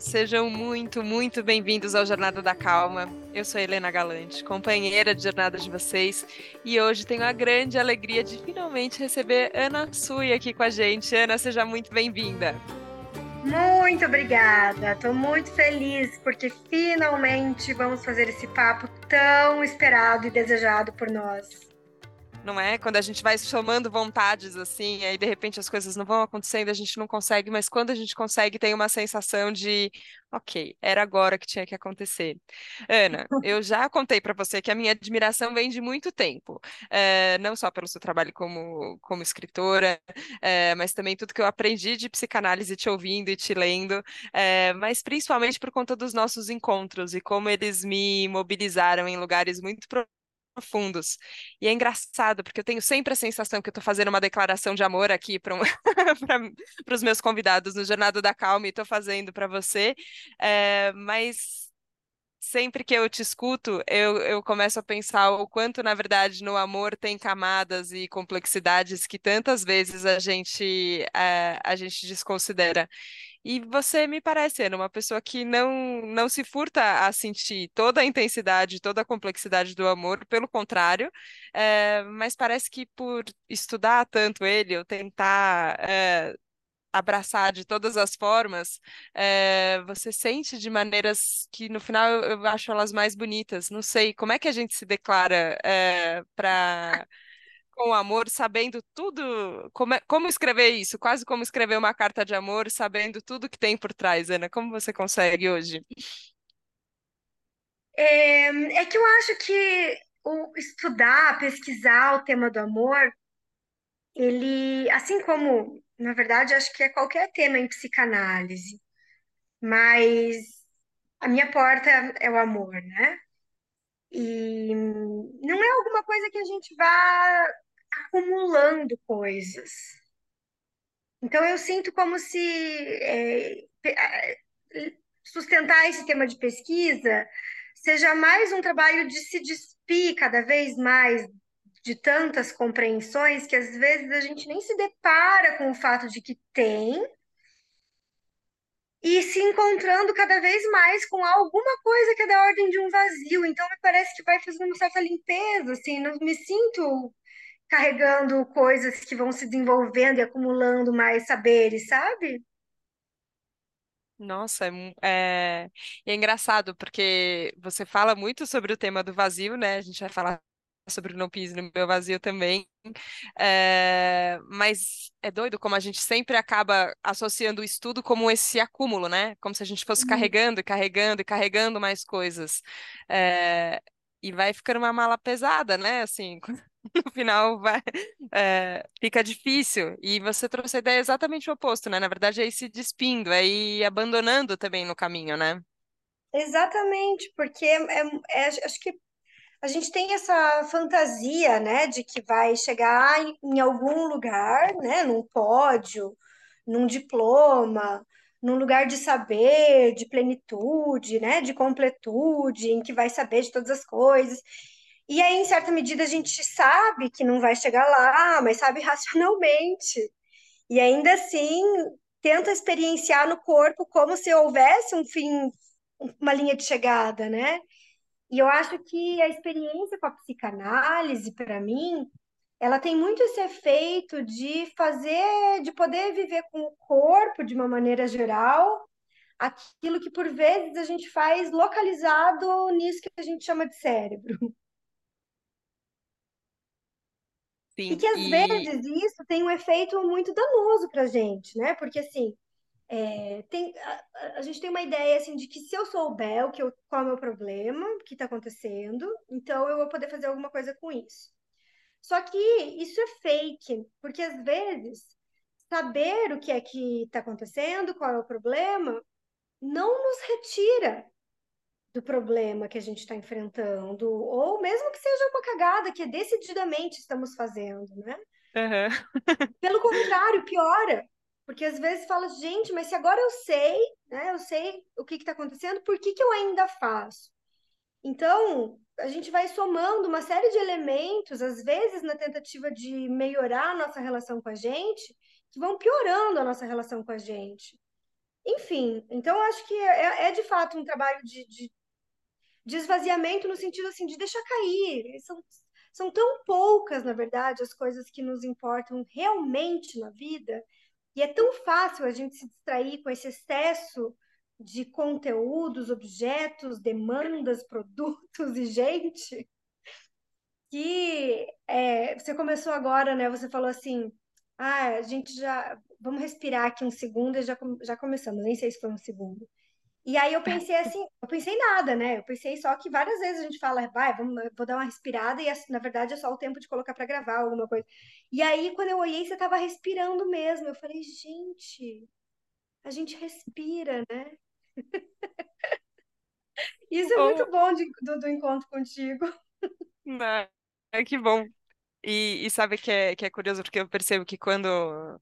Sejam muito, muito bem-vindos ao Jornada da Calma. Eu sou Helena Galante, companheira de jornada de vocês, e hoje tenho a grande alegria de finalmente receber Ana Sui aqui com a gente. Ana, seja muito bem-vinda. Muito obrigada, estou muito feliz porque finalmente vamos fazer esse papo tão esperado e desejado por nós não é? Quando a gente vai somando vontades assim, aí de repente as coisas não vão acontecendo, a gente não consegue, mas quando a gente consegue, tem uma sensação de, ok, era agora que tinha que acontecer. Ana, eu já contei para você que a minha admiração vem de muito tempo, é, não só pelo seu trabalho como, como escritora, é, mas também tudo que eu aprendi de psicanálise te ouvindo e te lendo, é, mas principalmente por conta dos nossos encontros e como eles me mobilizaram em lugares muito profundos. E é engraçado, porque eu tenho sempre a sensação que eu estou fazendo uma declaração de amor aqui para um, os meus convidados no Jornada da Calma e estou fazendo para você, é, mas sempre que eu te escuto, eu, eu começo a pensar o quanto, na verdade, no amor tem camadas e complexidades que tantas vezes a gente, é, a gente desconsidera. E você me parece ser uma pessoa que não, não se furta a sentir toda a intensidade, toda a complexidade do amor, pelo contrário, é, mas parece que por estudar tanto ele, ou tentar é, abraçar de todas as formas, é, você sente de maneiras que no final eu, eu, acho elas mais bonitas. Não sei, como é que a gente se declara para com amor, sabendo tudo, como, é, como escrever isso, quase como escrever uma carta de amor, sabendo tudo que tem por trás, Ana. Como você consegue hoje? É, é que eu acho que o estudar, pesquisar o tema do amor, ele, assim como, na verdade, acho que é qualquer tema em psicanálise, mas a minha porta é o amor, né? E não é alguma coisa que a gente vá acumulando coisas. Então, eu sinto como se é, sustentar esse tema de pesquisa seja mais um trabalho de se despir cada vez mais de tantas compreensões que às vezes a gente nem se depara com o fato de que tem e se encontrando cada vez mais com alguma coisa que é da ordem de um vazio. Então, me parece que vai fazendo uma certa limpeza, assim, não me sinto carregando coisas que vão se desenvolvendo e acumulando mais saberes, sabe? Nossa, é, é, é engraçado, porque você fala muito sobre o tema do vazio, né? A gente vai falar sobre o Não Pise no Meu Vazio também. É, mas é doido como a gente sempre acaba associando o estudo como esse acúmulo, né? Como se a gente fosse uhum. carregando e carregando e carregando mais coisas. É, e vai ficando uma mala pesada, né? Assim, no final vai, é, fica difícil. E você trouxe a ideia exatamente o oposto, né? Na verdade, é ir se despindo, é ir abandonando também no caminho, né? Exatamente, porque é, é, acho que a gente tem essa fantasia, né, de que vai chegar em, em algum lugar, né, num pódio, num diploma, num lugar de saber, de plenitude, né, de completude, em que vai saber de todas as coisas. E aí, em certa medida, a gente sabe que não vai chegar lá, mas sabe racionalmente. E ainda assim, tenta experienciar no corpo como se houvesse um fim, uma linha de chegada, né? E eu acho que a experiência com a psicanálise, para mim, ela tem muito esse efeito de fazer, de poder viver com o corpo de uma maneira geral, aquilo que por vezes a gente faz localizado nisso que a gente chama de cérebro. Sim, e que às e... vezes isso tem um efeito muito danoso para a gente, né? Porque assim, é, tem, a, a, gente tem uma ideia assim de que se eu souber o que eu, qual é o meu problema, o que está acontecendo, então eu vou poder fazer alguma coisa com isso. Só que isso é fake, porque às vezes saber o que é que está acontecendo, qual é o problema, não nos retira do problema que a gente está enfrentando, ou mesmo que seja uma cagada que decididamente estamos fazendo, né? Uhum. Pelo contrário, piora. Porque às vezes fala, gente, mas se agora eu sei, né? Eu sei o que está acontecendo, por que, que eu ainda faço? Então, a gente vai somando uma série de elementos, às vezes na tentativa de melhorar a nossa relação com a gente, que vão piorando a nossa relação com a gente. Enfim, então acho que é, é de fato um trabalho de, de, de esvaziamento no sentido assim de deixar cair. São, são tão poucas, na verdade, as coisas que nos importam realmente na vida, e é tão fácil a gente se distrair com esse excesso de conteúdos, objetos, demandas, produtos e gente, que é, você começou agora, né? Você falou assim, ah, a gente já, vamos respirar aqui um segundo e já, já começamos, nem sei se foi um segundo. E aí eu pensei assim, eu pensei nada, né? Eu pensei só que várias vezes a gente fala, vai, vamos, vou dar uma respirada, e na verdade é só o tempo de colocar para gravar alguma coisa. E aí, quando eu olhei, você tava respirando mesmo. Eu falei, gente, a gente respira, né? Isso é muito bom de, do, do encontro contigo. É, que bom. E, e sabe que é, que é curioso, porque eu percebo que quando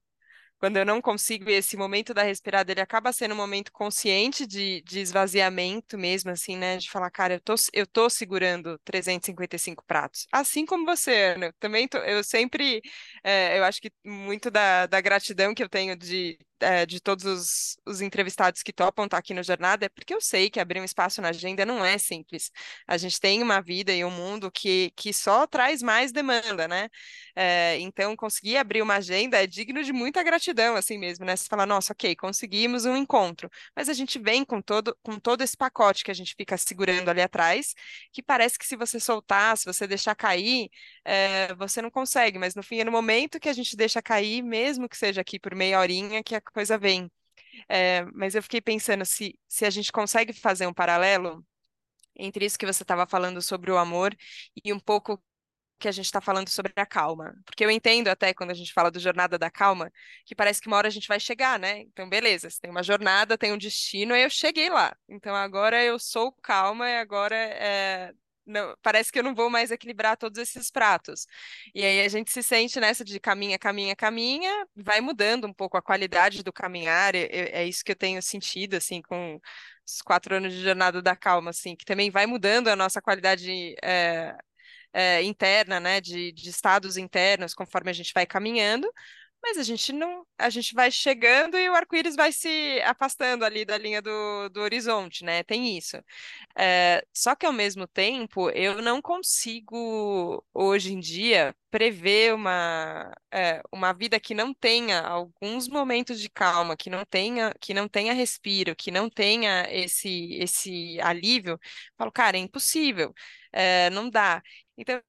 quando eu não consigo, esse momento da respirada, ele acaba sendo um momento consciente de, de esvaziamento mesmo, assim, né? De falar, cara, eu tô, eu tô segurando 355 pratos. Assim como você, Ana. Também tô, eu sempre, é, eu acho que muito da, da gratidão que eu tenho de é, de todos os, os, entrevistados que topam estar aqui no Jornada é porque eu sei que abrir um espaço na agenda não é simples. A gente tem uma vida e um mundo que, que só traz mais demanda, né? É, então, conseguir abrir uma agenda é digno de muita gratidão, assim mesmo, né? Você fala, nossa, ok, conseguimos um encontro, mas a gente vem com todo, com todo esse pacote que a gente fica segurando ali atrás, que parece que se você soltar, se você deixar cair, é, você não consegue, mas no fim é no momento que a gente deixa cair, mesmo que seja aqui por meia horinha, que a coisa vem. É, mas eu fiquei pensando se, se a gente consegue fazer um paralelo entre isso que você estava falando sobre o amor e um pouco que a gente está falando sobre a calma. Porque eu entendo até quando a gente fala do jornada da calma, que parece que uma hora a gente vai chegar, né? Então, beleza, tem uma jornada, tem um destino, aí eu cheguei lá. Então, agora eu sou calma e agora é, não, parece que eu não vou mais equilibrar todos esses pratos. E aí a gente se sente nessa de caminha, caminha, caminha, vai mudando um pouco a qualidade do caminhar, é, é, isso que eu tenho sentido, assim, com os quatro anos de jornada da calma, assim, que também vai mudando a nossa qualidade é, é, interna, né, de, de estados internos, conforme a gente vai caminhando, mas a gente não, a gente vai chegando e o arco-íris vai se afastando ali da linha do, do horizonte, né? Tem isso. É, só que ao mesmo tempo, eu não consigo hoje em dia prever uma, é, uma vida que não tenha alguns momentos de calma, que não tenha, que não tenha respiro, que não tenha esse, esse alívio. falo, cara, é impossível, é, não dá. Então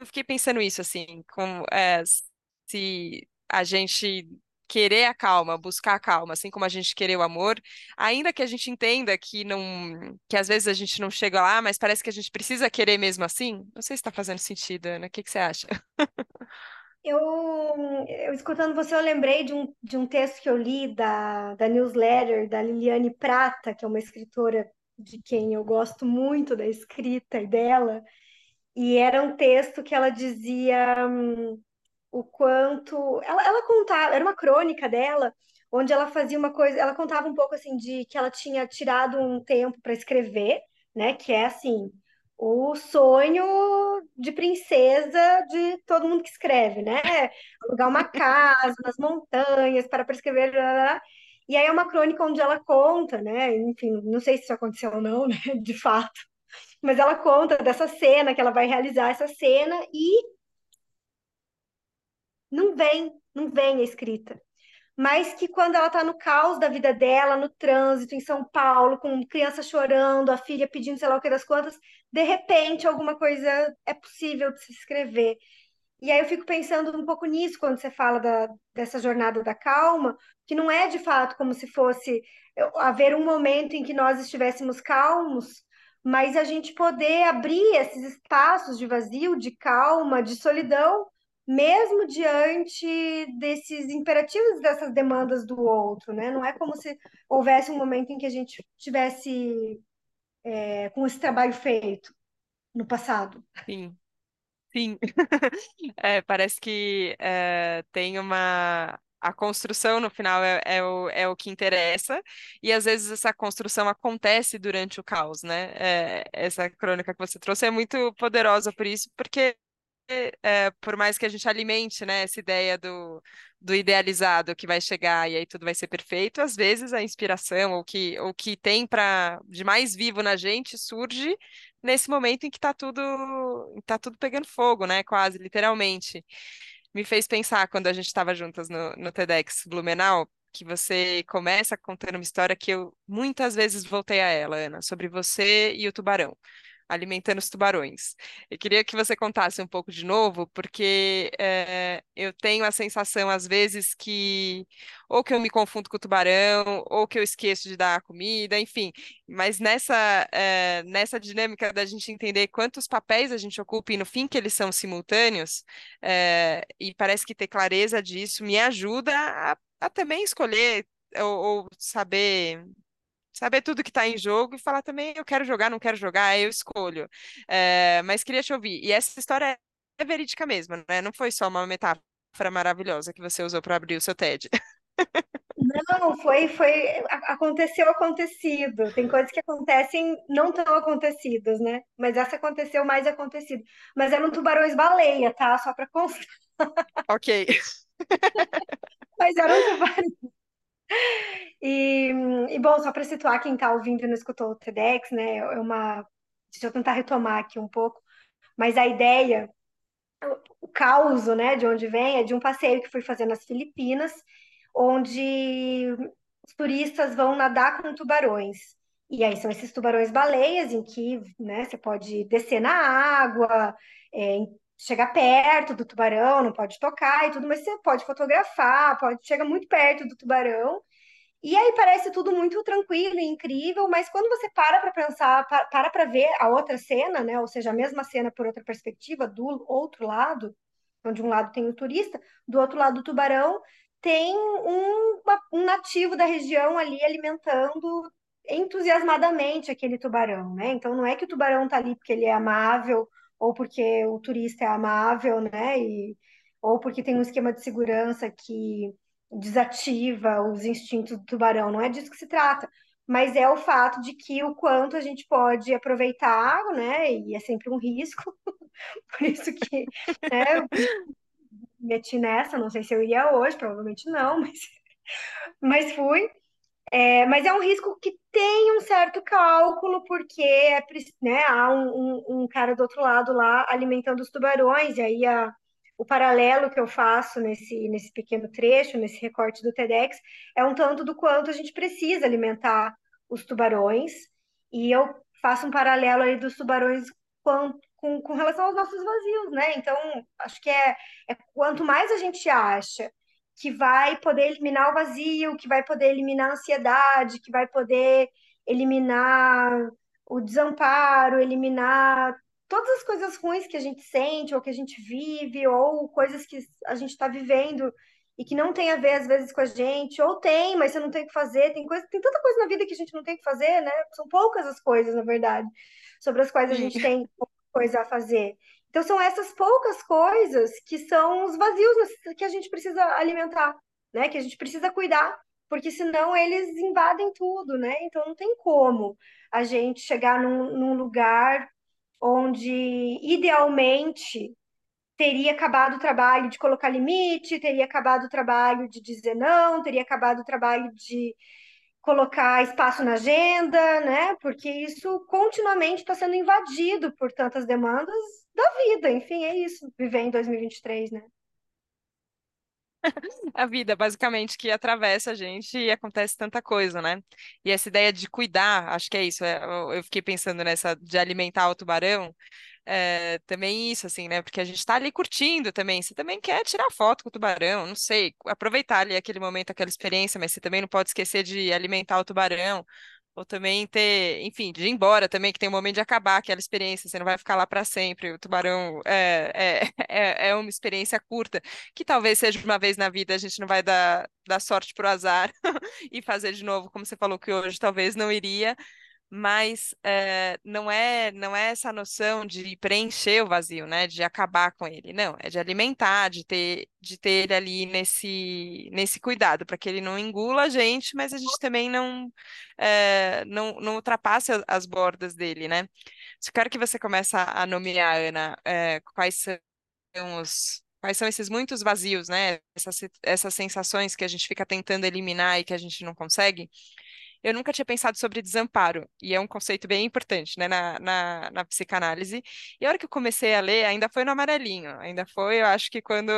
eu fiquei pensando isso assim, como é, se a gente querer a calma, buscar a calma, assim como a gente querer o amor, ainda que a gente entenda que não, que às vezes a gente não chega lá, mas parece que a gente precisa querer mesmo assim. Não sei se está fazendo sentido, Ana. O que, que você acha? Eu, eu, escutando você, eu lembrei de um, de um texto que eu li da, da newsletter da Liliane Prata, que é uma escritora de quem eu gosto muito da escrita e dela, e era um texto que ela dizia hum, o quanto. Ela, ela contava, era uma crônica dela, onde ela fazia uma coisa, ela contava um pouco assim de que ela tinha tirado um tempo para escrever, né? Que é assim, o sonho de princesa de todo mundo que escreve, né? Alugar uma casa nas montanhas para escrever. E aí é uma crônica onde ela conta, né? Enfim, não sei se isso aconteceu ou não, né? De fato. Mas ela conta dessa cena, que ela vai realizar essa cena e não vem, não vem a escrita. Mas que quando ela está no caos da vida dela, no trânsito, em São Paulo, com criança chorando, a filha pedindo sei lá o que das contas, de repente alguma coisa é possível de se escrever. E aí eu fico pensando um pouco nisso quando você fala da, dessa jornada da calma, que não é de fato como se fosse haver um momento em que nós estivéssemos calmos, mas a gente poder abrir esses espaços de vazio, de calma, de solidão, mesmo diante desses imperativos, dessas demandas do outro, né? Não é como se houvesse um momento em que a gente tivesse é, com esse trabalho feito no passado. Sim, sim. É, parece que é, tem uma a construção no final é, é, o, é o que interessa, e às vezes essa construção acontece durante o caos, né? É, essa crônica que você trouxe é muito poderosa por isso, porque é, por mais que a gente alimente, né, essa ideia do, do idealizado que vai chegar e aí tudo vai ser perfeito, às vezes a inspiração, ou que, o que tem para de mais vivo na gente, surge nesse momento em que está tudo, tá tudo pegando fogo, né, quase, literalmente. Me fez pensar quando a gente estava juntas no, no TEDx Blumenau, que você começa contando uma história que eu muitas vezes voltei a ela, Ana, sobre você e o tubarão alimentando os tubarões. Eu queria que você contasse um pouco de novo, porque é, eu tenho a sensação, às vezes, que ou que eu me confundo com o tubarão, ou que eu esqueço de dar a comida, enfim. Mas nessa, é, nessa dinâmica da gente entender quantos papéis a gente ocupa e no fim que eles são simultâneos, é, e parece que ter clareza disso me ajuda a, a também escolher ou, ou saber saber tudo que está em jogo e falar também, eu quero jogar, não quero jogar, eu escolho. É, mas queria te ouvir. E essa história é verídica mesmo, né? Não foi só uma metáfora maravilhosa que você usou para abrir o seu TED. Não, foi, foi, aconteceu acontecido. Tem coisas que acontecem não tão acontecidas, né? Mas essa aconteceu mais acontecido. Mas eram tubarões-baleia, tá? Só para constar. Ok. Mas eram tubarões e, e, bom, só para situar quem está ouvindo e não escutou o TEDx, né? É uma. Deixa eu tentar retomar aqui um pouco, mas a ideia, o, caos, né, de onde vem, é de um passeio que fui fazer nas Filipinas, onde os turistas vão nadar com tubarões. E aí são esses tubarões-baleias em que né, você pode descer na água, é, chegar perto do tubarão, não pode tocar e tudo, mas você pode fotografar, pode chegar muito perto do tubarão. E aí parece tudo muito tranquilo e incrível, mas quando você para para pensar, para para ver a outra cena, né, ou seja, a mesma cena por outra perspectiva, do outro lado, onde um lado tem o turista, do outro lado do tubarão tem um, um nativo da região ali alimentando entusiasmadamente aquele tubarão, né? Então não é que o tubarão está ali porque ele é amável ou porque o turista é amável, né? E, ou porque tem um esquema de segurança que desativa os instintos do tubarão. Não é disso que se trata. Mas é o fato de que o quanto a gente pode aproveitar, né? E é sempre um risco. Por isso que né, meti nessa, não sei se eu iria hoje, provavelmente não, mas, mas fui. É, mas é um risco que tem um certo cálculo, porque é, né, há um, um, um, cara do outro lado lá alimentando os tubarões, e aí a, o paralelo que eu faço nesse, nesse pequeno trecho, nesse recorte do TEDx, é um tanto do quanto a gente precisa alimentar os tubarões, e eu faço um paralelo aí dos tubarões com, com, com relação aos nossos vazios, né? Então, acho que é, é quanto mais a gente acha que vai poder eliminar o vazio, que vai poder eliminar a ansiedade, que vai poder eliminar o desamparo, eliminar todas as coisas ruins que a gente sente, ou que a gente vive, ou coisas que a gente está vivendo e que não tem a ver às vezes com a gente, ou tem, mas você não tem o que fazer, tem coisa, tem tanta coisa na vida que a gente não tem o que fazer, né? São poucas as coisas, na verdade, sobre as quais a gente tem coisa a fazer. Então, são essas poucas coisas que são os vazios que a gente precisa alimentar, né? Que a gente precisa cuidar, porque senão eles invadem tudo, né? Então, não tem como a gente chegar num, num lugar onde, idealmente, teria acabado o trabalho de colocar limite, teria acabado o trabalho de dizer não, teria acabado o trabalho de colocar espaço na agenda, né? Porque isso continuamente está sendo invadido por tantas demandas da vida. Enfim, é isso, viver em 2023, né? A vida, basicamente, que atravessa a gente e acontece tanta coisa, né? E essa ideia de cuidar, acho que é isso. É, eu fiquei pensando nessa de alimentar o tubarão é, também isso, assim, né? Porque a gente tá ali curtindo também. Você também quer tirar foto com o tubarão, não sei, aproveitar ali aquele momento, aquela experiência, mas você também não pode esquecer de alimentar o tubarão. Ou também ter, enfim, de ir embora também, que tem um momento de acabar aquela experiência, você não vai ficar lá para sempre. O tubarão é, é, é, é, uma experiência curta, que talvez seja uma vez na vida, a gente não vai dar, dar sorte pro azar e fazer de novo, como você falou que hoje talvez não iria, mas é, não é não é essa noção de preencher o vazio, né, de acabar com ele, não, é de alimentar, de ter de ter ele ali nesse nesse cuidado para que ele não engula a gente, mas a gente também não é, não, não ultrapasse as bordas dele, né? Eu quero que você comece a nomear, Ana, é, quais são os quais são esses muitos vazios, né? Essas, essas sensações que a gente fica tentando eliminar e que a gente não consegue. Eu nunca tinha pensado sobre desamparo, e é um conceito bem importante, né, na, na, na psicanálise. E a hora que eu comecei a ler, ainda foi no amarelinho, ainda foi, eu acho que quando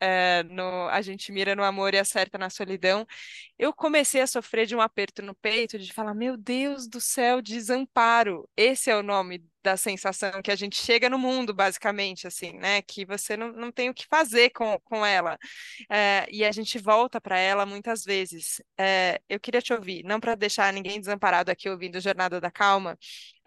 é, no, a gente mira no amor e acerta na solidão, eu comecei a sofrer de um aperto no peito, de falar, meu Deus do céu, desamparo. Esse é o nome da sensação que a gente chega no mundo, basicamente, assim, né? Que você não, não tem o que fazer com, com ela. É, e a gente volta para ela muitas vezes. É, eu queria te ouvir, não para deixar ninguém desamparado aqui ouvindo Jornada da Calma,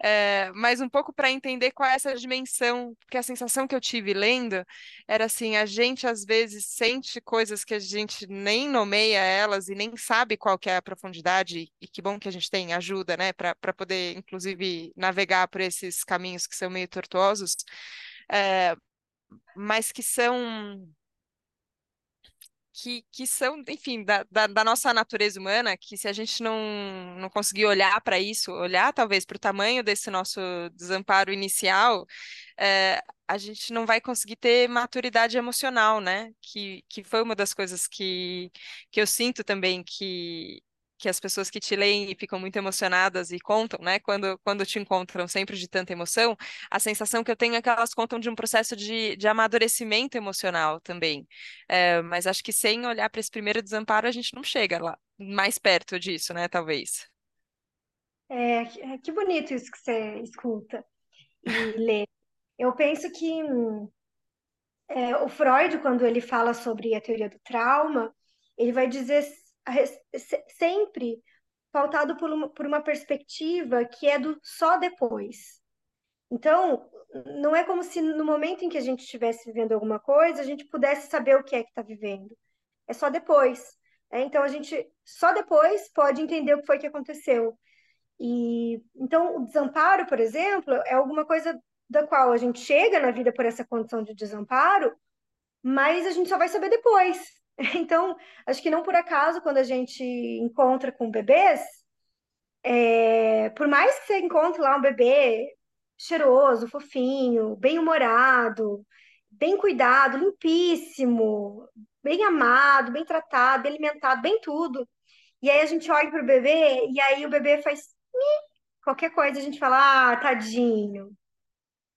é, mas um pouco para entender qual é essa dimensão, porque a sensação que eu tive lendo era assim, a gente às vezes sente coisas que a gente nem nomeia elas e nem sabe qual que é a profundidade, e que bom que a gente tem ajuda, né, para poder, inclusive, navegar por esses caminhos que são meio tortuosos, é, mas que são que, que são, enfim, da, da, da, nossa natureza humana, que se a gente não, não conseguir olhar para isso, olhar talvez para o tamanho desse nosso desamparo inicial, é, a gente não vai conseguir ter maturidade emocional, né? Que, que foi uma das coisas que, que eu sinto também que que as pessoas que te leem e ficam muito emocionadas e contam, né? Quando, quando te encontram sempre de tanta emoção, a sensação que eu tenho é que elas contam de um processo de, de amadurecimento emocional também. É, mas acho que sem olhar para esse primeiro desamparo, a gente não chega lá, mais perto disso, né? Talvez. É, que bonito isso que você escuta e lê. Eu penso que é, o Freud, quando ele fala sobre a teoria do trauma, ele vai dizer sempre pautado por uma, por uma perspectiva que é do só depois. Então, não é como se no momento em que a gente estivesse vivendo alguma coisa, a gente pudesse saber o que é que está vivendo. É só depois. Né? Então, a gente só depois pode entender o que foi que aconteceu. E então, o desamparo, por exemplo, é alguma coisa da qual a gente chega na vida por essa condição de desamparo, mas a gente só vai saber depois. Então, acho que não por acaso, quando a gente encontra com bebês, é, por mais que você encontre lá um bebê cheiroso, fofinho, bem-humorado, bem cuidado, limpíssimo, bem amado, bem tratado, bem alimentado, bem tudo. E aí a gente olha para o bebê e aí o bebê faz qualquer coisa, a gente fala, ah, tadinho.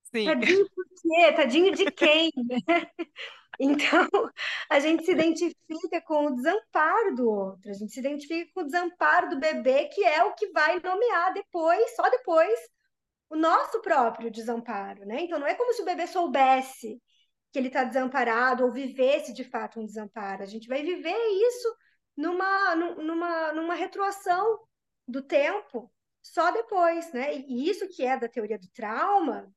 Sim. Tadinho por quê? Tadinho de quem? Então, a gente se identifica com o desamparo do outro, a gente se identifica com o desamparo do bebê, que é o que vai nomear depois, só depois, o nosso próprio desamparo, né? Então, não é como se o bebê soubesse que ele está desamparado ou vivesse de fato um desamparo. A gente vai viver isso numa, numa, numa retroação do tempo só depois, né? E isso que é da teoria do trauma,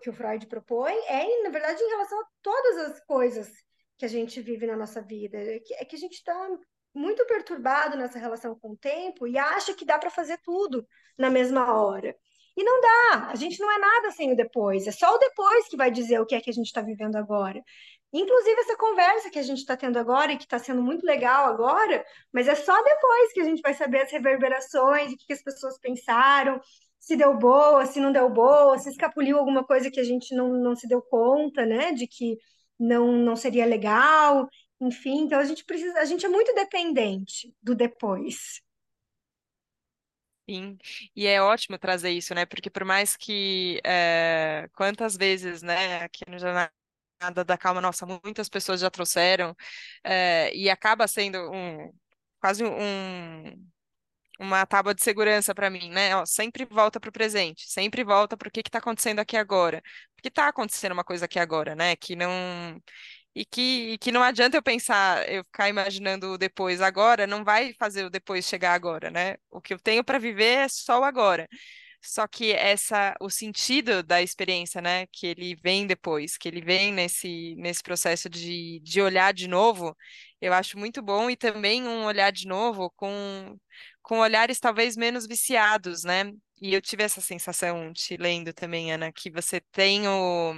que o Freud propõe é, na verdade, em relação a todas as coisas que a gente vive na nossa vida. É que, é que a gente está muito perturbado nessa relação com o tempo e acha que dá para fazer tudo na mesma hora. E não dá, a gente não é nada sem o depois, é só o depois que vai dizer o que é que a gente está vivendo agora. Inclusive, essa conversa que a gente está tendo agora e que está sendo muito legal agora, mas é só depois que a gente vai saber as reverberações, o que, que as pessoas pensaram, se deu boa, se não deu boa, se escapuliu alguma coisa que a gente não, não se deu conta, né, de que não, não seria legal, enfim, então a gente precisa, a gente é muito dependente do depois. Sim, e é ótimo trazer isso, né? Porque por mais que é, quantas vezes, né, aqui no Jornada da Calma, nossa, muitas pessoas já trouxeram, é, e acaba sendo um quase um, uma tábua de segurança para mim, né? Ó, sempre volta para o presente, sempre volta para o que está acontecendo aqui agora. Porque está acontecendo uma coisa aqui agora, né? Que não. E que, e que não adianta eu pensar, eu ficar imaginando o depois agora, não vai fazer o depois chegar agora, né? O que eu tenho para viver é só o agora. Só que essa, o sentido da experiência, né, que ele vem depois, que ele vem nesse, nesse processo de, de olhar de novo, eu acho muito bom e também um olhar de novo com, com olhares talvez menos viciados, né? E eu tive essa sensação te lendo também, Ana, que você tem o,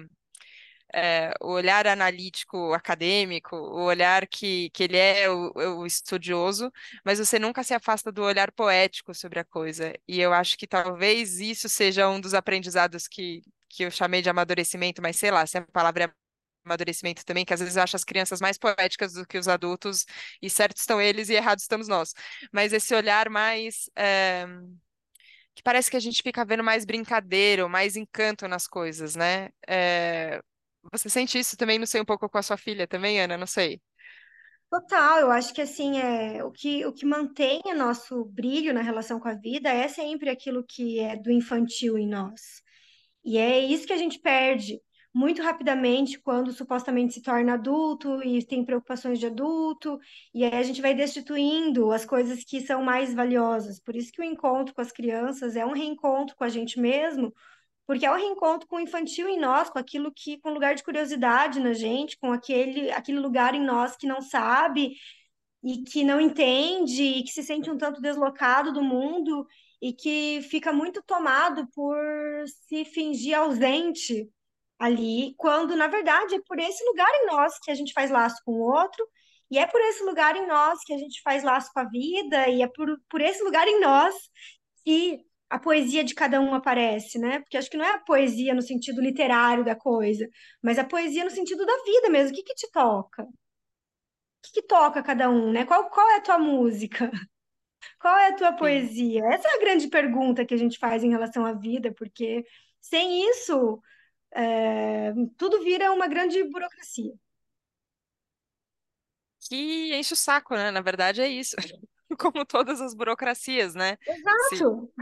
é, o olhar analítico acadêmico, o olhar que, que ele é o, o, estudioso, mas você nunca se afasta do olhar poético sobre a coisa. E eu acho que talvez isso seja um dos aprendizados que, que eu chamei de amadurecimento, mas sei lá, se a palavra é amadurecimento também, que às vezes eu acho as crianças mais poéticas do que os adultos, e certos estão eles e errados estamos nós. Mas esse olhar mais. É, que parece que a gente fica vendo mais brincadeira, mais encanto nas coisas, né? É, você sente isso também, não sei, um pouco com a sua filha também, Ana? Não sei. Total, eu acho que assim é o que o que mantém o nosso brilho na relação com a vida é sempre aquilo que é do infantil em nós. E é isso que a gente perde muito rapidamente quando supostamente se torna adulto e tem preocupações de adulto, e aí a gente vai destituindo as coisas que são mais valiosas. Por isso que o encontro com as crianças é um reencontro com a gente mesmo, porque é um reencontro com o infantil em nós, com aquilo que, com lugar de curiosidade na gente, com aquele, aquele lugar em nós que não sabe e que não entende e que se sente um tanto deslocado do mundo e que fica muito tomado por se fingir ausente ali, quando na verdade é por esse lugar em nós que a gente faz laço com o outro, e é por esse lugar em nós que a gente faz laço com a vida, e é por, por esse lugar em nós que a poesia de cada um aparece, né? Porque acho que não é a poesia no sentido literário da coisa, mas a poesia no sentido da vida mesmo. O que que te toca? O que que toca cada um, né? Qual, qual é a tua música? Qual é a tua poesia? Essa é a grande pergunta que a gente faz em relação à vida, porque sem isso, é, tudo vira uma grande burocracia. Que enche o saco, né? Na verdade é isso. Como todas as burocracias, né? Exato.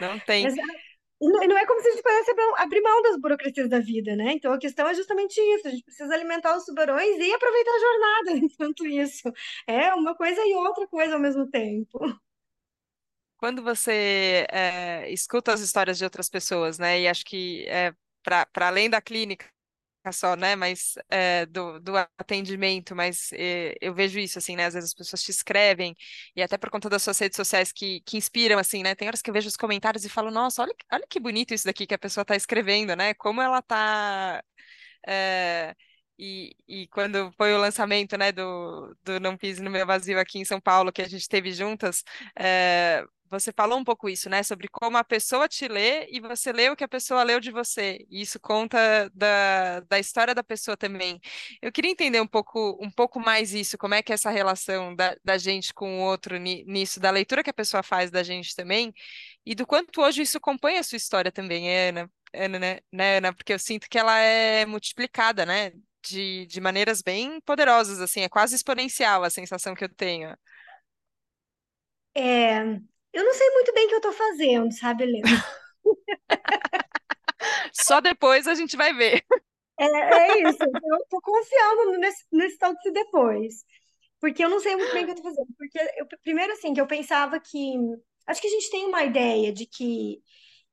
não tem. Exato. E não é como se a gente pudesse abrir abrir mão das burocracias da vida, né? Então a questão é justamente isso: a gente precisa alimentar os tubarões e aproveitar a jornada enquanto isso. É uma coisa e outra coisa ao mesmo tempo. Quando você é, escuta as histórias de outras pessoas, né? E acho que é, para além da clínica só, né? Mas é, do, do atendimento, mas é, eu vejo isso, assim, né? Às vezes as pessoas te escrevem, e até por conta das suas redes sociais que, que inspiram, assim, né? Tem horas que eu vejo os comentários e falo, nossa, olha, olha que bonito isso daqui que a pessoa está escrevendo, né? Como ela está é, e, e quando foi o lançamento, né, do, do Não Pise no Meu Vazio aqui em São Paulo, que a gente teve juntas, é, você falou um pouco isso, né, sobre como a pessoa te lê e você lê o que a pessoa leu de você. E isso conta da, da história da pessoa também. Eu queria entender um pouco, um pouco mais isso, como é que é essa relação da, da gente com o outro ni- nisso, da leitura que a pessoa faz da gente também, e do quanto hoje isso acompanha a sua história também, Ana. Ana, né, né, Ana? Porque eu sinto que ela é multiplicada, né? De, de maneiras bem poderosas, assim, é quase exponencial a sensação que eu tenho. É, eu não sei muito bem o que eu tô fazendo, sabe, Helena? Só depois a gente vai ver. É, é isso, eu tô confiando nesse, nesse tal de depois. Porque eu não sei muito bem o que eu tô fazendo. Porque, eu, primeiro, assim, que eu pensava que. Acho que a gente tem uma ideia de que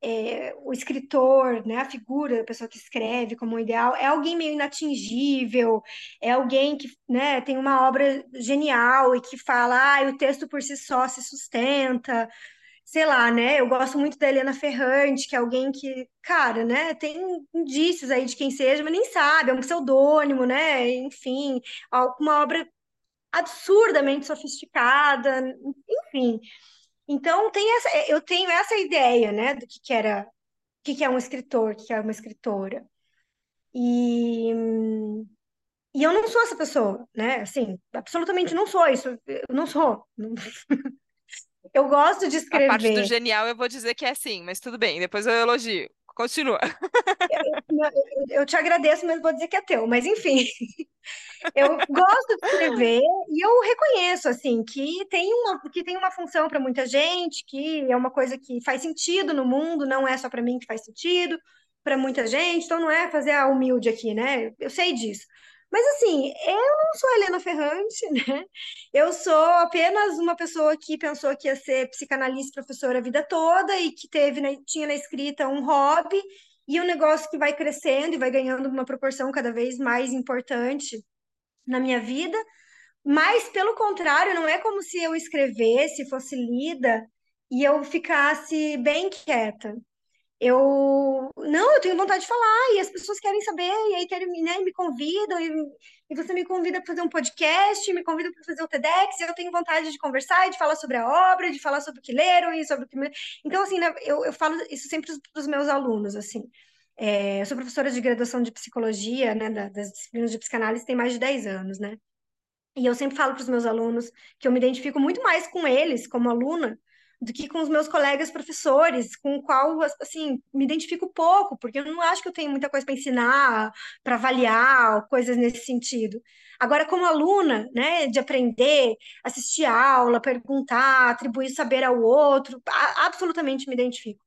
é, o escritor, né, a figura da pessoa que escreve como ideal, é alguém meio inatingível, é alguém que, né, tem uma obra genial e que fala, ah, o texto por si só se sustenta, sei lá, né? Eu gosto muito da Helena Ferrante, que é alguém que, cara, né, tem indícios aí de quem seja, mas nem sabe, é um pseudônimo, né? Enfim, uma obra absurdamente sofisticada, enfim. Então, tem essa, eu tenho essa ideia, né, do que, que era, o que, que é um escritor, o que, que é uma escritora. E, e eu não sou essa pessoa, né? Assim, absolutamente não sou isso. Eu não sou. Eu gosto de A parte do escrever. genial eu vou dizer que é sim, mas tudo bem, depois eu elogio. Continua. Eu, eu te agradeço, mas vou dizer que é teu. Mas enfim, eu gosto de escrever e eu reconheço assim que tem uma que tem uma função para muita gente, que é uma coisa que faz sentido no mundo, não é só para mim que faz sentido, para muita gente. Então não é fazer a humilde aqui, né? Eu sei disso. Mas assim, eu não sou Helena Ferrante, né? Eu sou apenas uma pessoa que pensou que ia ser psicanalista professora a vida toda e que teve, tinha na escrita um hobby e um negócio que vai crescendo e vai ganhando uma proporção cada vez mais importante na minha vida, mas pelo contrário, não é como se eu escrevesse, fosse lida e eu ficasse bem quieta. Eu não, eu tenho vontade de falar e as pessoas querem saber e aí querem, né, me convidam e, e você me convida para fazer um podcast, me convida para fazer o TEDx, eu tenho vontade de conversar e de falar sobre a obra, de falar sobre o que leram e sobre o que. Então assim, né, eu, eu falo isso sempre para os meus alunos assim. É, eu sou professora de graduação de psicologia, né, das disciplinas de psicanálise, tem mais de 10 anos, né? E eu sempre falo para os meus alunos que eu me identifico muito mais com eles, como aluna, do que com os meus colegas professores, com o qual, assim, me identifico pouco, porque eu não acho que eu tenho muita coisa para ensinar, para avaliar, coisas nesse sentido. Agora, como aluna, né, de aprender, assistir aula, perguntar, atribuir saber ao outro, absolutamente me identifico.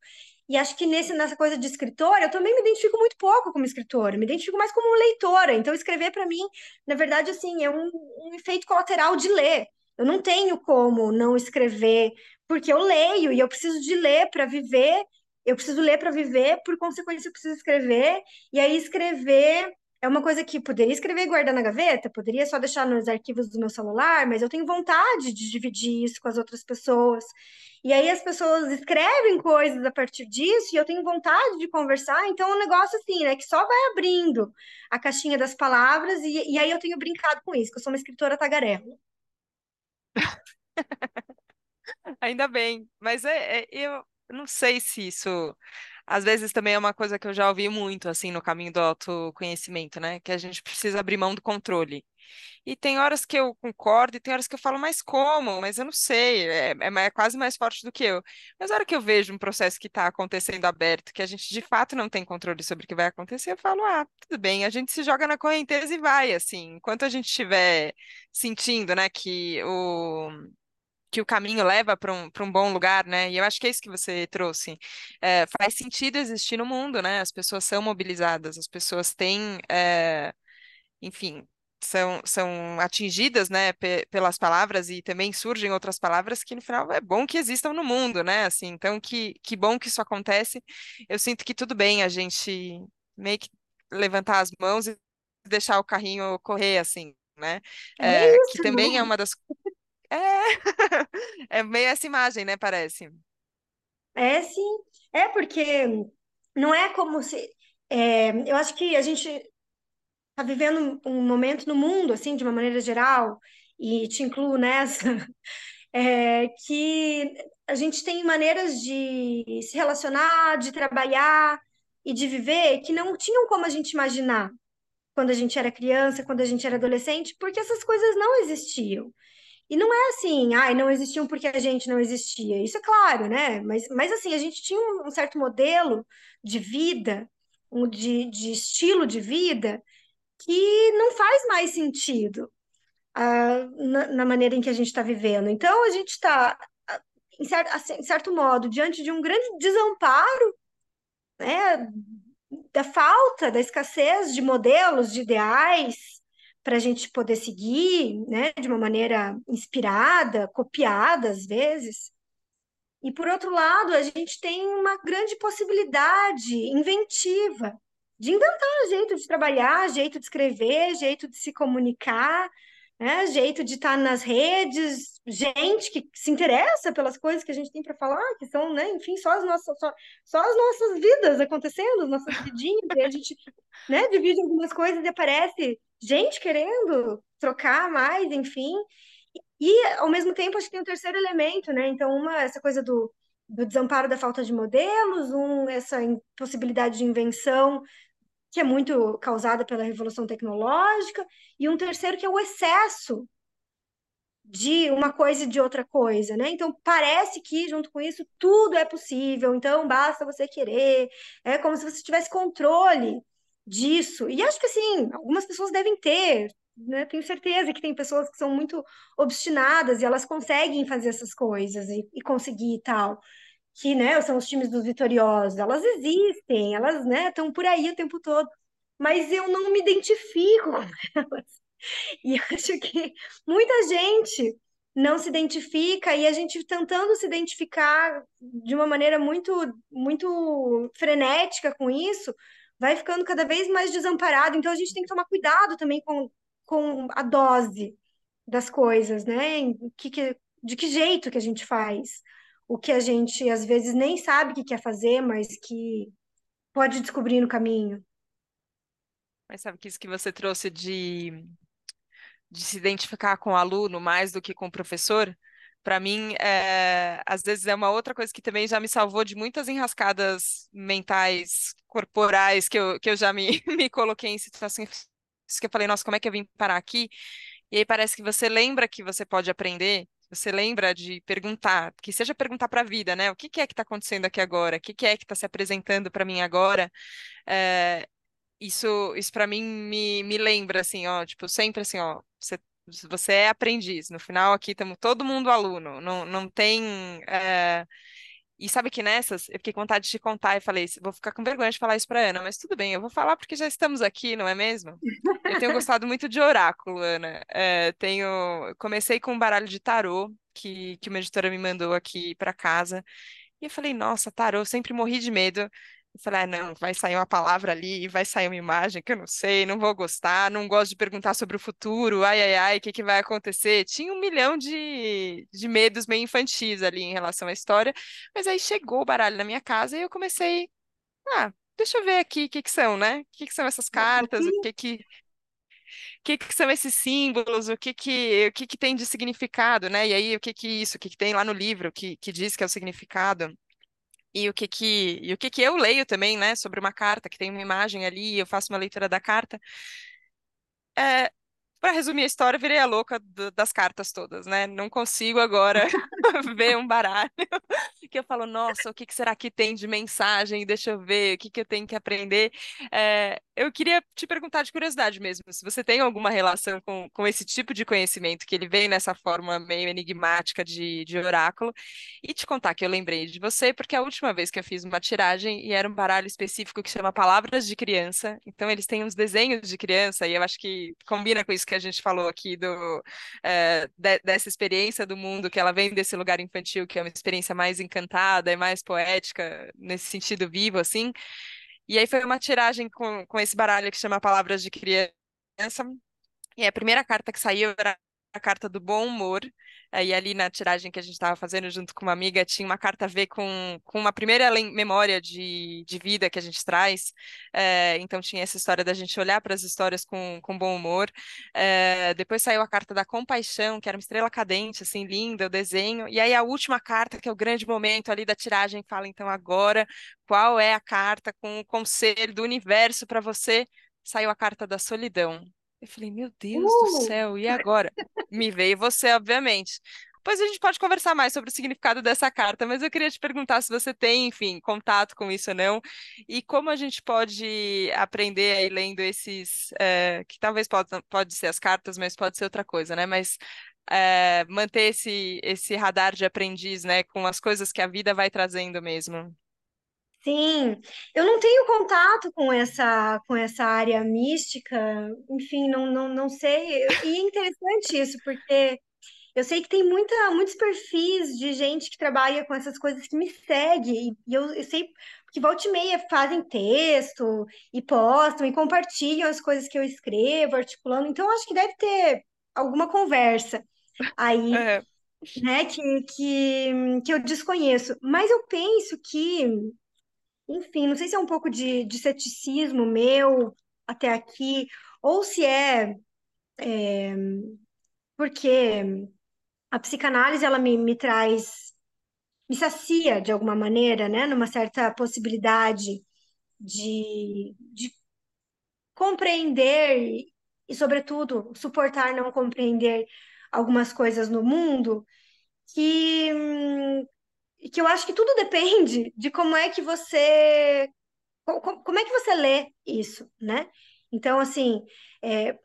E acho que nesse, nessa coisa de escritora, eu também me identifico muito pouco como escritora, me identifico mais como leitora. Então, escrever para mim, na verdade, assim, é um, um efeito colateral de ler. Eu não tenho como não escrever, porque eu leio e eu preciso de ler para viver. Eu preciso ler para viver, por consequência, eu preciso escrever. E aí, escrever é uma coisa que poderia escrever e guardar na gaveta, poderia só deixar nos arquivos do meu celular, mas eu tenho vontade de dividir isso com as outras pessoas. E aí as pessoas escrevem coisas a partir disso e eu tenho vontade de conversar. Então é um negócio assim, né, que só vai abrindo a caixinha das palavras e, e aí eu tenho brincado com isso, que eu sou uma escritora tagarela. Ainda bem, mas é, é, eu não sei se isso às vezes também é uma coisa que eu já ouvi muito assim no caminho do autoconhecimento, né? Que a gente precisa abrir mão do controle. E tem horas que eu concordo e tem horas que eu falo, mas como? Mas eu não sei, é, é, é quase mais forte do que eu. Mas na hora que eu vejo um processo que está acontecendo aberto, que a gente de fato não tem controle sobre o que vai acontecer, eu falo, ah, tudo bem, a gente se joga na correnteza e vai, assim. Enquanto a gente estiver sentindo, né, que o que o caminho leva para um, um bom lugar, né? E eu acho que é isso que você trouxe. É, faz sentido existir no mundo, né? As pessoas são mobilizadas, as pessoas têm, é, enfim, são, são atingidas, né, pelas palavras e também surgem outras palavras que no final é bom que existam no mundo, né, assim, então que, que bom que isso acontece, eu sinto que tudo bem a gente meio que levantar as mãos e deixar o carrinho correr, assim, né, é, é isso, que também é uma das... É, é meio essa imagem, né, parece. É, sim, é porque não é como se... É, eu acho que a gente está vivendo um momento no mundo, assim, de uma maneira geral, e te incluo nessa, é, que a gente tem maneiras de se relacionar, de trabalhar e de viver que não tinham como a gente imaginar quando a gente era criança, quando a gente era adolescente, porque essas coisas não existiam. E não é assim, ai, não existiam porque a gente não existia. Isso é claro, né? Mas, mas assim, a gente tinha um certo modelo de vida, um, de, de estilo de vida que não faz mais sentido uh, na, na, maneira em que a gente está vivendo. Então, a gente está, em, certo, assim, em certo modo, diante de um grande desamparo, né, da falta, da escassez de modelos, de ideais para a gente poder seguir, né, de uma maneira inspirada, copiada às vezes. E por outro lado, a gente tem uma grande possibilidade inventiva de inventar jeito de trabalhar, jeito de escrever, jeito de se comunicar, né? jeito de estar nas redes, gente que se interessa pelas coisas que a gente tem para falar, que são, né, enfim, só as nossas, só, só as nossas vidas acontecendo, as nossas vidinhas, e a gente né, divide algumas coisas e aparece gente querendo trocar mais, enfim. E, ao mesmo tempo, acho que tem um terceiro elemento, né? Então, uma, essa coisa do, do desamparo da falta de modelos, um, essa possibilidade de invenção que é muito causada pela revolução tecnológica, e um terceiro que é o excesso de uma coisa e de outra coisa, né? Então parece que junto com isso tudo é possível, então basta você querer, é como se você tivesse controle disso. E acho que assim, algumas pessoas devem ter, né? Tenho certeza que tem pessoas que são muito obstinadas e elas conseguem fazer essas coisas e, e conseguir e tal que né, são os times dos vitoriosos, elas existem, elas né, estão por aí o tempo todo, mas eu não me identifico com elas. E acho que muita gente não se identifica e a gente tentando se identificar de uma maneira muito muito frenética com isso, vai ficando cada vez mais desamparado. Então a gente tem que tomar cuidado também com, com a dose das coisas, né? Que, que, de que jeito que a gente faz o que a gente às vezes nem sabe que quer fazer, mas que pode descobrir no caminho. Mas sabe que isso que você trouxe de, de se identificar com o aluno mais do que com o professor? Para mim, é, às vezes é uma outra coisa que também já me salvou de muitas enrascadas mentais, corporais, que eu, que eu já me, me coloquei em situações que eu falei, nossa, como é que eu vim parar aqui? E aí parece que você lembra que você pode aprender, você lembra de perguntar, que seja perguntar para a vida, né? O que, que é que está acontecendo aqui agora? O que, que é que está se apresentando para mim agora? É, isso, isso para mim me, me lembra, assim, ó, tipo, sempre assim, ó, você, você é aprendiz. No final aqui estamos todo mundo aluno. Não, não tem. É... E sabe que nessas, eu fiquei com vontade de te contar e falei, vou ficar com vergonha de falar isso para Ana, mas tudo bem, eu vou falar porque já estamos aqui, não é mesmo? Eu tenho gostado muito de oráculo, Ana. É, tenho, comecei com um baralho de tarô que, que uma editora me mandou aqui para casa. E eu falei, nossa, tarô, sempre morri de medo. Eu falei, ah, não, vai sair uma palavra ali, vai sair uma imagem que eu não sei, não vou gostar, não gosto de perguntar sobre o futuro, ai, ai, ai, o que, que vai acontecer? Tinha um milhão de, de medos meio infantis ali em relação à história, mas aí chegou o baralho na minha casa e eu comecei, ah, deixa eu ver aqui o que, que são, né? O que, que são essas cartas, o que que... O que, que são esses símbolos? O que que, o que que tem de significado, né? E aí, o que que isso? O que que tem lá no livro que, que diz que é o significado? E o que que, e o que que eu leio também, né, sobre uma carta, que tem uma imagem ali, eu faço uma leitura da carta. É, para resumir a história, virei a louca do, das cartas todas, né? Não consigo agora ver um baralho que eu falo, nossa, o que, que, será que tem de mensagem? Deixa eu ver, o que, que eu tenho que aprender. É, eu queria te perguntar de curiosidade mesmo, se você tem alguma relação com, com esse tipo de conhecimento, que ele vem nessa forma meio enigmática de, de oráculo, e te contar que eu lembrei de você, porque a última vez que eu fiz uma tiragem, e era um baralho específico que chama Palavras de Criança, então eles têm uns desenhos de criança, e eu acho que combina com isso que a gente falou aqui do, é, de, dessa experiência do mundo, que ela vem desse lugar infantil, que é uma experiência mais encantada e mais poética, nesse sentido vivo, assim. E aí foi uma tiragem com, com esse baralho que chama Palavras de Criança. E a primeira carta que saiu era a carta do bom humor. E ali na tiragem que a gente estava fazendo junto com uma amiga, tinha uma carta a ver com, com uma primeira memória de, de vida que a gente traz. É, então tinha essa história da gente olhar para as histórias com, com bom humor. É, depois saiu a carta da compaixão, que era uma estrela cadente, assim, linda, o desenho. E aí a última carta, que é o grande momento ali da tiragem, fala então agora qual é a carta com o conselho do universo para você. Saiu a carta da solidão. Eu falei, meu Deus uh! do céu, e agora? Me veio você, obviamente. Depois a gente pode conversar mais sobre o significado dessa carta, mas eu queria te perguntar se você tem, enfim, contato com isso ou não, e como a gente pode aprender aí lendo esses, é, que talvez pode, pode ser as cartas, mas pode ser outra coisa, né? Mas é, manter esse, esse radar de aprendiz, né, com as coisas que a vida vai trazendo mesmo. Sim, eu não tenho contato com essa com essa área mística, enfim, não, não, não sei. E é interessante isso, porque eu sei que tem muita, muitos perfis de gente que trabalha com essas coisas que me segue, e eu, eu sei que volta e meia fazem texto e postam e compartilham as coisas que eu escrevo, articulando, então acho que deve ter alguma conversa aí, É. né, que, que, que eu desconheço. Mas eu penso que enfim, não sei se é um pouco de, de ceticismo meu até aqui, ou se é, é porque a psicanálise ela me, me traz, me sacia de alguma maneira, né, numa certa possibilidade de, de compreender e, e, sobretudo, suportar não compreender algumas coisas no mundo que hum, que eu acho que tudo depende de como é que você como é que você lê isso, né? Então, assim, é,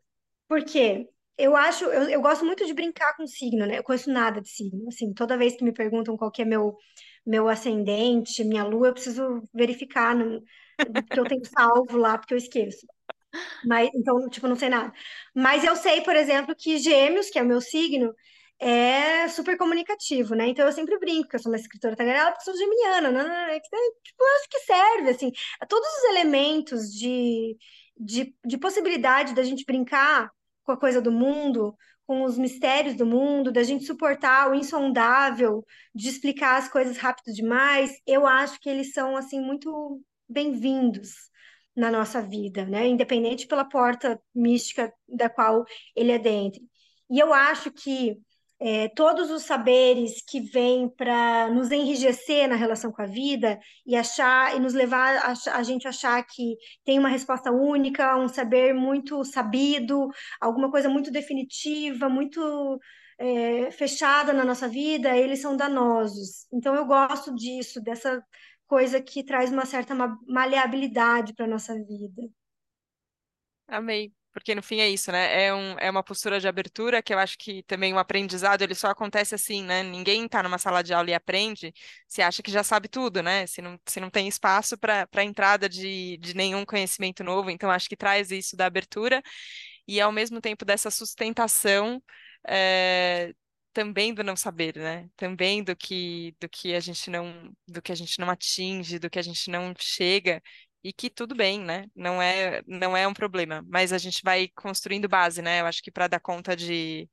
porque eu acho, eu, eu gosto muito de brincar com signo, né? Eu conheço nada de signo. Assim, toda vez que me perguntam qual que é meu, meu ascendente, minha lua, eu preciso verificar, no, porque eu tenho salvo lá, porque eu esqueço. Mas, então, tipo, não sei nada. Mas eu sei, por exemplo, que Gêmeos, que é o meu signo, é super comunicativo, né? Então eu sempre brinco que eu sou uma escritora tagarela porque sou geminiana, né? né, né tipo, eu acho que serve, assim, todos os elementos de, de, de possibilidade da gente brincar com a coisa do mundo, com os mistérios do mundo, da gente suportar o insondável, de explicar as coisas rápido demais, eu acho que eles são, assim, muito bem-vindos na nossa vida, né? Independente pela porta mística da qual ele é dentro. E eu acho que é, todos os saberes que vêm para nos enrijecer na relação com a vida e achar e nos levar a, a, gente achar que tem uma resposta única, um saber muito sabido, alguma coisa muito definitiva, muito é, fechada na nossa vida, eles são danosos. Então eu gosto disso, dessa coisa que traz uma certa maleabilidade para nossa vida. Amei porque no fim é isso, né? É, um, é uma postura de abertura que eu acho que também o aprendizado ele só acontece assim, né? Ninguém está numa sala de aula e aprende se acha que já sabe tudo, né? Se não, se não tem espaço para a entrada de, de nenhum conhecimento novo. Então, acho que traz isso da abertura e ao mesmo tempo dessa sustentação. É, também do não saber, né? Também do que do que a gente não do que a gente não atinge, do que a gente não chega e que tudo bem, né? Não é, não é um problema, mas a gente vai construindo base, né? Eu acho que para dar conta de,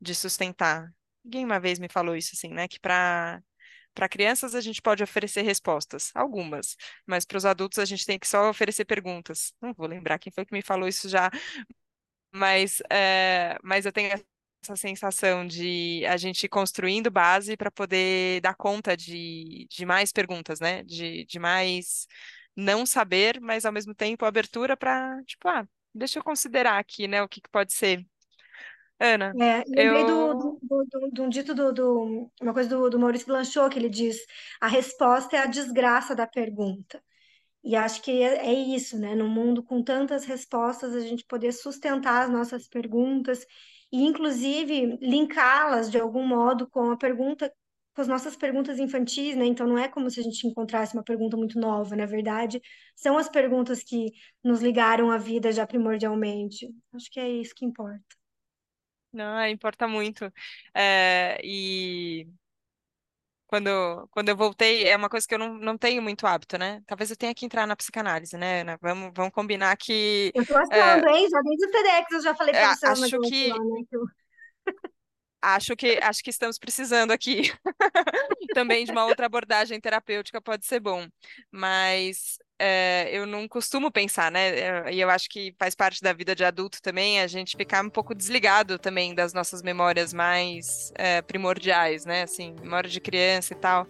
de sustentar. Ninguém uma vez me falou isso assim, né? Que para para crianças a gente pode oferecer respostas, algumas, mas para os adultos a gente tem que só oferecer perguntas. Não vou lembrar quem foi que me falou isso já, mas, é, mas eu tenho essa sensação de a gente construindo base para poder dar conta de, de mais perguntas, né? De, de mais não saber, mas ao mesmo tempo abertura para, tipo, ah, deixa eu considerar aqui, né, o que, que pode ser. Ana, É, lembrei eu. de um dito do, do- uma coisa do, do Maurício Blanchot, que ele diz: a resposta é a desgraça da pergunta. E acho que é, é isso, né? No mundo com tantas respostas, a gente poder sustentar as nossas perguntas e, inclusive, linká-las de algum modo com a pergunta, com as nossas perguntas infantis, né? Então, não é como se a gente encontrasse uma pergunta muito nova, na verdade, são as perguntas que nos ligaram à vida já primordialmente. Acho que é isso que importa. Não, importa muito. É, e quando, quando eu voltei, é uma coisa que eu não, não tenho muito hábito, né? Talvez eu tenha que entrar na psicanálise, né, Ana? Vamos, vamos combinar que. Eu tô é, achando, hein? Já desde o TEDx eu já falei para a- você acho negócios lá, que. né? Acho que, acho que estamos precisando aqui também de uma outra abordagem terapêutica, pode ser bom. Mas é, eu não costumo pensar, né? É, E eu acho que faz parte da vida de adulto também a gente ficar um pouco desligado também das nossas memórias mais é, primordiais, né? Assim, memória de criança e tal.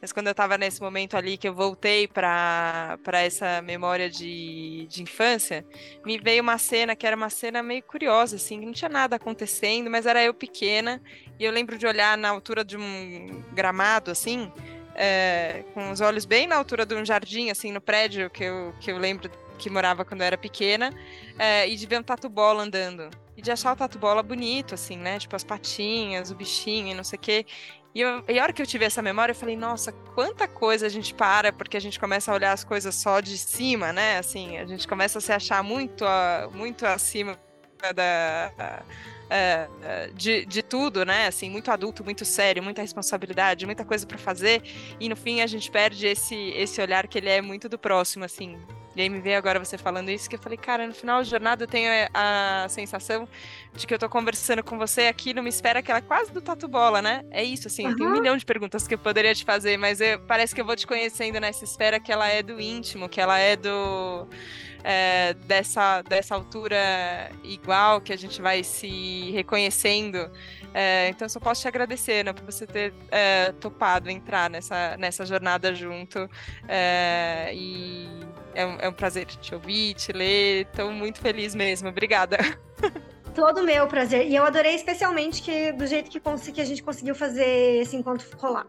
Mas quando eu estava nesse momento ali que eu voltei para essa memória de, de infância, me veio uma cena que era uma cena meio curiosa, assim, não tinha nada acontecendo, mas era eu pequena, e eu lembro de olhar na altura de um gramado, assim, é, com os olhos bem na altura de um jardim, assim, no prédio que eu, que eu lembro que morava quando eu era pequena, é, e de ver um tatu-bola andando. E de achar o tatu-bola bonito, assim, né? Tipo, as patinhas, o bichinho e não sei o quê. E, eu, e a hora que eu tive essa memória, eu falei, nossa, quanta coisa a gente para, porque a gente começa a olhar as coisas só de cima, né? Assim, a gente começa a se achar muito, a, muito acima da, é, de, de tudo, né? Assim, muito adulto, muito sério, muita responsabilidade, muita coisa para fazer, e no fim a gente perde esse, esse olhar que ele é muito do próximo, assim. E aí me veio agora você falando isso, que eu falei, cara, no final da jornada eu tenho a, a sensação de que eu tô conversando com você aqui numa esfera que ela é quase do tatu bola, né? É isso, assim, eu tenho um milhão de perguntas que eu poderia te fazer, mas eu- parece que eu vou te conhecendo nessa esfera que ela é do íntimo, que ela é do é, dessa, dessa altura igual, que a gente vai se reconhecendo. É, então, só posso te agradecer, né, por você ter é, topado entrar nessa, nessa jornada junto. É, e é um, é um prazer te ouvir, te ler. Estou muito feliz mesmo. Obrigada. Todo meu prazer. E eu adorei especialmente que do jeito que, que a gente conseguiu fazer esse encontro rolar.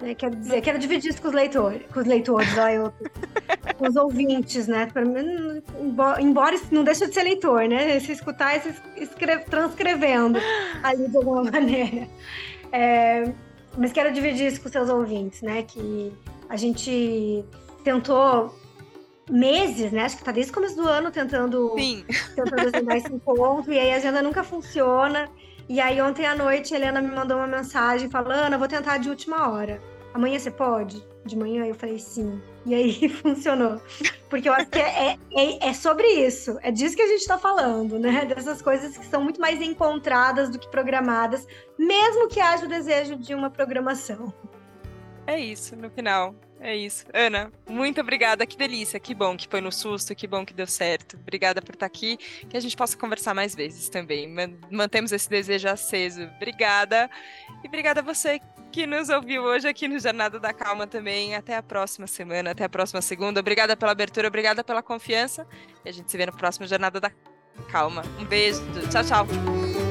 Né? Quero dizer, quero dividir isso com os leitores, com os leitores, ó, eu, com os ouvintes, né? Mim, embo- embora não deixa de ser leitor, né? Se escutar, se escre- transcrevendo ali de alguma maneira. É, mas quero dividir isso com os seus ouvintes, né? Que a gente tentou meses, né? Acho que tá desde o começo do ano tentando Sim, tentando agendar esse encontro, e aí a agenda nunca funciona. E aí ontem à noite a Helena me mandou uma mensagem falando, Ana, vou tentar de última hora. Amanhã você pode? De manhã eu falei sim. E aí funcionou. Porque eu acho que é, é, é sobre isso. É disso que a gente tá falando, né? Dessas coisas que são muito mais encontradas do que programadas, mesmo que haja o desejo de uma programação. É isso, no final. É isso. Ana, muito obrigada. Que delícia, que bom que foi no susto, que bom que deu certo. Obrigada por estar aqui, que a gente possa conversar mais vezes também. Mantemos esse desejo aceso. Obrigada. E obrigada a você que nos ouviu hoje aqui no Jornada da Calma também. Até a próxima semana, até a próxima segunda. Obrigada pela abertura, obrigada pela confiança. E a gente se vê no próximo Jornada da Calma. Um beijo. Tchau, tchau.